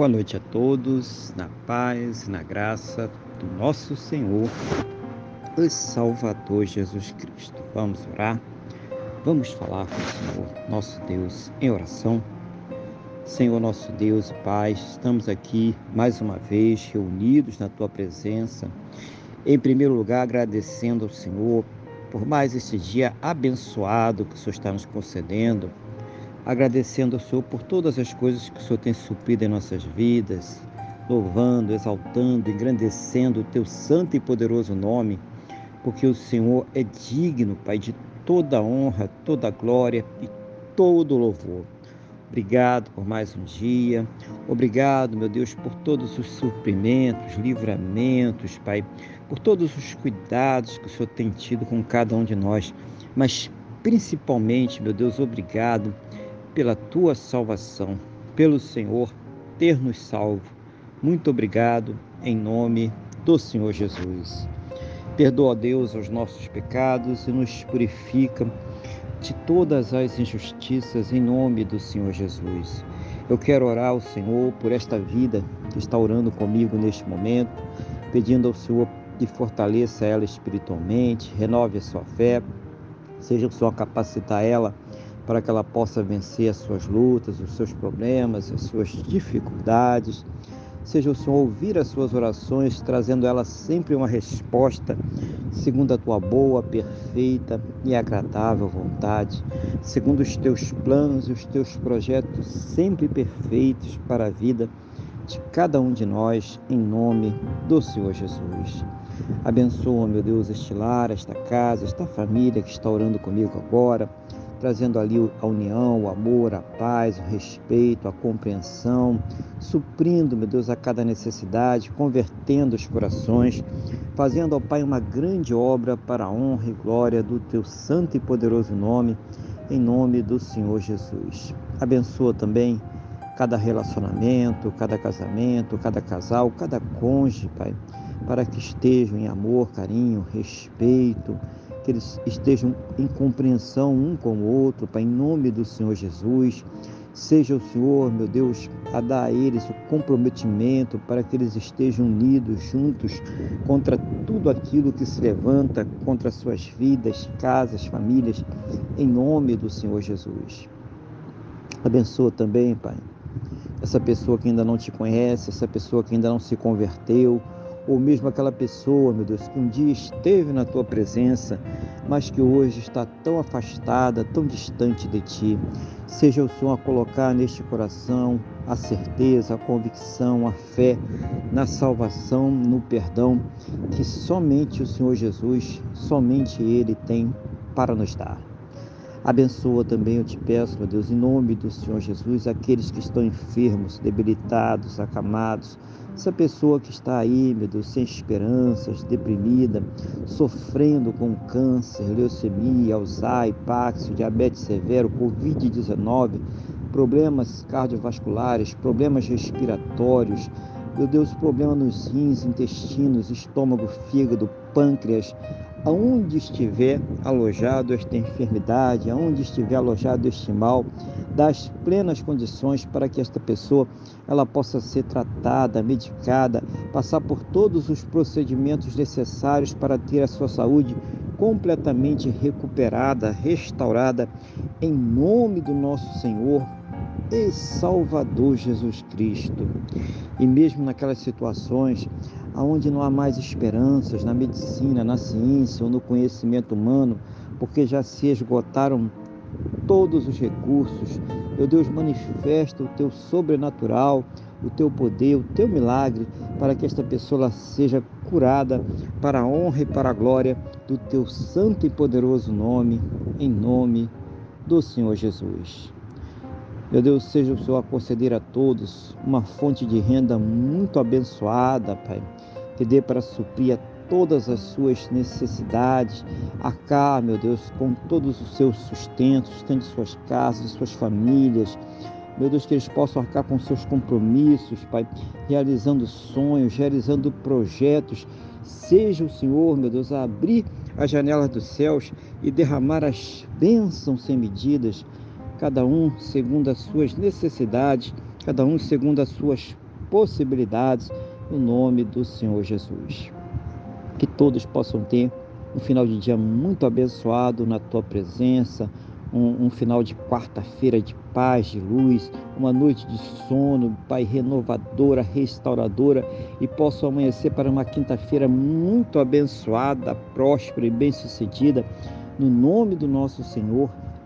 Boa noite a todos, na paz e na graça do nosso Senhor e Salvador Jesus Cristo. Vamos orar, vamos falar com o Senhor, nosso Deus, em oração. Senhor, nosso Deus e Pai, estamos aqui mais uma vez reunidos na Tua presença. Em primeiro lugar, agradecendo ao Senhor por mais este dia abençoado que o Senhor está nos concedendo agradecendo ao Senhor por todas as coisas que o Senhor tem suprido em nossas vidas, louvando, exaltando, engrandecendo o teu santo e poderoso nome, porque o Senhor é digno, Pai, de toda honra, toda glória e todo louvor. Obrigado por mais um dia. Obrigado, meu Deus, por todos os suprimentos, livramentos, Pai, por todos os cuidados que o Senhor tem tido com cada um de nós. Mas principalmente, meu Deus, obrigado pela tua salvação, pelo Senhor ter nos salvo. Muito obrigado em nome do Senhor Jesus. Perdoa, Deus, os nossos pecados e nos purifica de todas as injustiças em nome do Senhor Jesus. Eu quero orar ao Senhor por esta vida que está orando comigo neste momento, pedindo ao Senhor que fortaleça ela espiritualmente, renove a sua fé, seja o Senhor capacitar ela para que ela possa vencer as suas lutas, os seus problemas, as suas dificuldades. Seja o Senhor ouvir as suas orações, trazendo ela sempre uma resposta segundo a tua boa, perfeita e agradável vontade, segundo os teus planos e os teus projetos sempre perfeitos para a vida de cada um de nós, em nome do Senhor Jesus. Abençoa, meu Deus, este lar, esta casa, esta família que está orando comigo agora trazendo ali a união, o amor, a paz, o respeito, a compreensão, suprindo, meu Deus, a cada necessidade, convertendo os corações, fazendo, ó Pai, uma grande obra para a honra e glória do teu santo e poderoso nome, em nome do Senhor Jesus. Abençoa também cada relacionamento, cada casamento, cada casal, cada cônjuge, Pai, para que estejam em amor, carinho, respeito, que eles estejam em compreensão um com o outro, Pai, em nome do Senhor Jesus. Seja o Senhor, meu Deus, a dar a eles o comprometimento para que eles estejam unidos, juntos, contra tudo aquilo que se levanta contra suas vidas, casas, famílias, em nome do Senhor Jesus. Abençoa também, Pai, essa pessoa que ainda não te conhece, essa pessoa que ainda não se converteu, ou mesmo aquela pessoa, meu Deus, que um dia esteve na tua presença, mas que hoje está tão afastada, tão distante de ti. Seja o Senhor a colocar neste coração a certeza, a convicção, a fé na salvação, no perdão que somente o Senhor Jesus, somente Ele tem para nos dar. Abençoa também, eu te peço, meu Deus, em nome do Senhor Jesus, aqueles que estão enfermos, debilitados, acamados, essa pessoa que está aí, meu Deus, sem esperanças, deprimida, sofrendo com câncer, leucemia, Alzheimer, Paxo, diabetes severo, Covid-19, problemas cardiovasculares, problemas respiratórios, meu Deus, problema nos rins, intestinos, estômago, fígado, pâncreas, aonde estiver alojado esta enfermidade, aonde estiver alojado este mal, das plenas condições para que esta pessoa ela possa ser tratada, medicada, passar por todos os procedimentos necessários para ter a sua saúde completamente recuperada, restaurada, em nome do nosso Senhor e Salvador Jesus Cristo. E mesmo naquelas situações onde não há mais esperanças na medicina, na ciência ou no conhecimento humano, porque já se esgotaram todos os recursos. Meu Deus, manifesta o teu sobrenatural, o teu poder, o teu milagre, para que esta pessoa seja curada para a honra e para a glória do teu santo e poderoso nome, em nome do Senhor Jesus. Meu Deus, seja o Senhor a conceder a todos uma fonte de renda muito abençoada, Pai, que dê para suprir a todas as suas necessidades. Acá, meu Deus, com todos os seus sustentos, sustente suas casas, suas famílias. Meu Deus, que eles possam arcar com seus compromissos, Pai, realizando sonhos, realizando projetos. Seja o Senhor, meu Deus, a abrir as janelas dos céus e derramar as bênçãos sem medidas cada um segundo as suas necessidades, cada um segundo as suas possibilidades, no nome do Senhor Jesus. Que todos possam ter um final de dia muito abençoado na tua presença, um, um final de quarta-feira de paz, de luz, uma noite de sono, Pai, renovadora, restauradora, e posso amanhecer para uma quinta-feira muito abençoada, próspera e bem-sucedida, no nome do nosso Senhor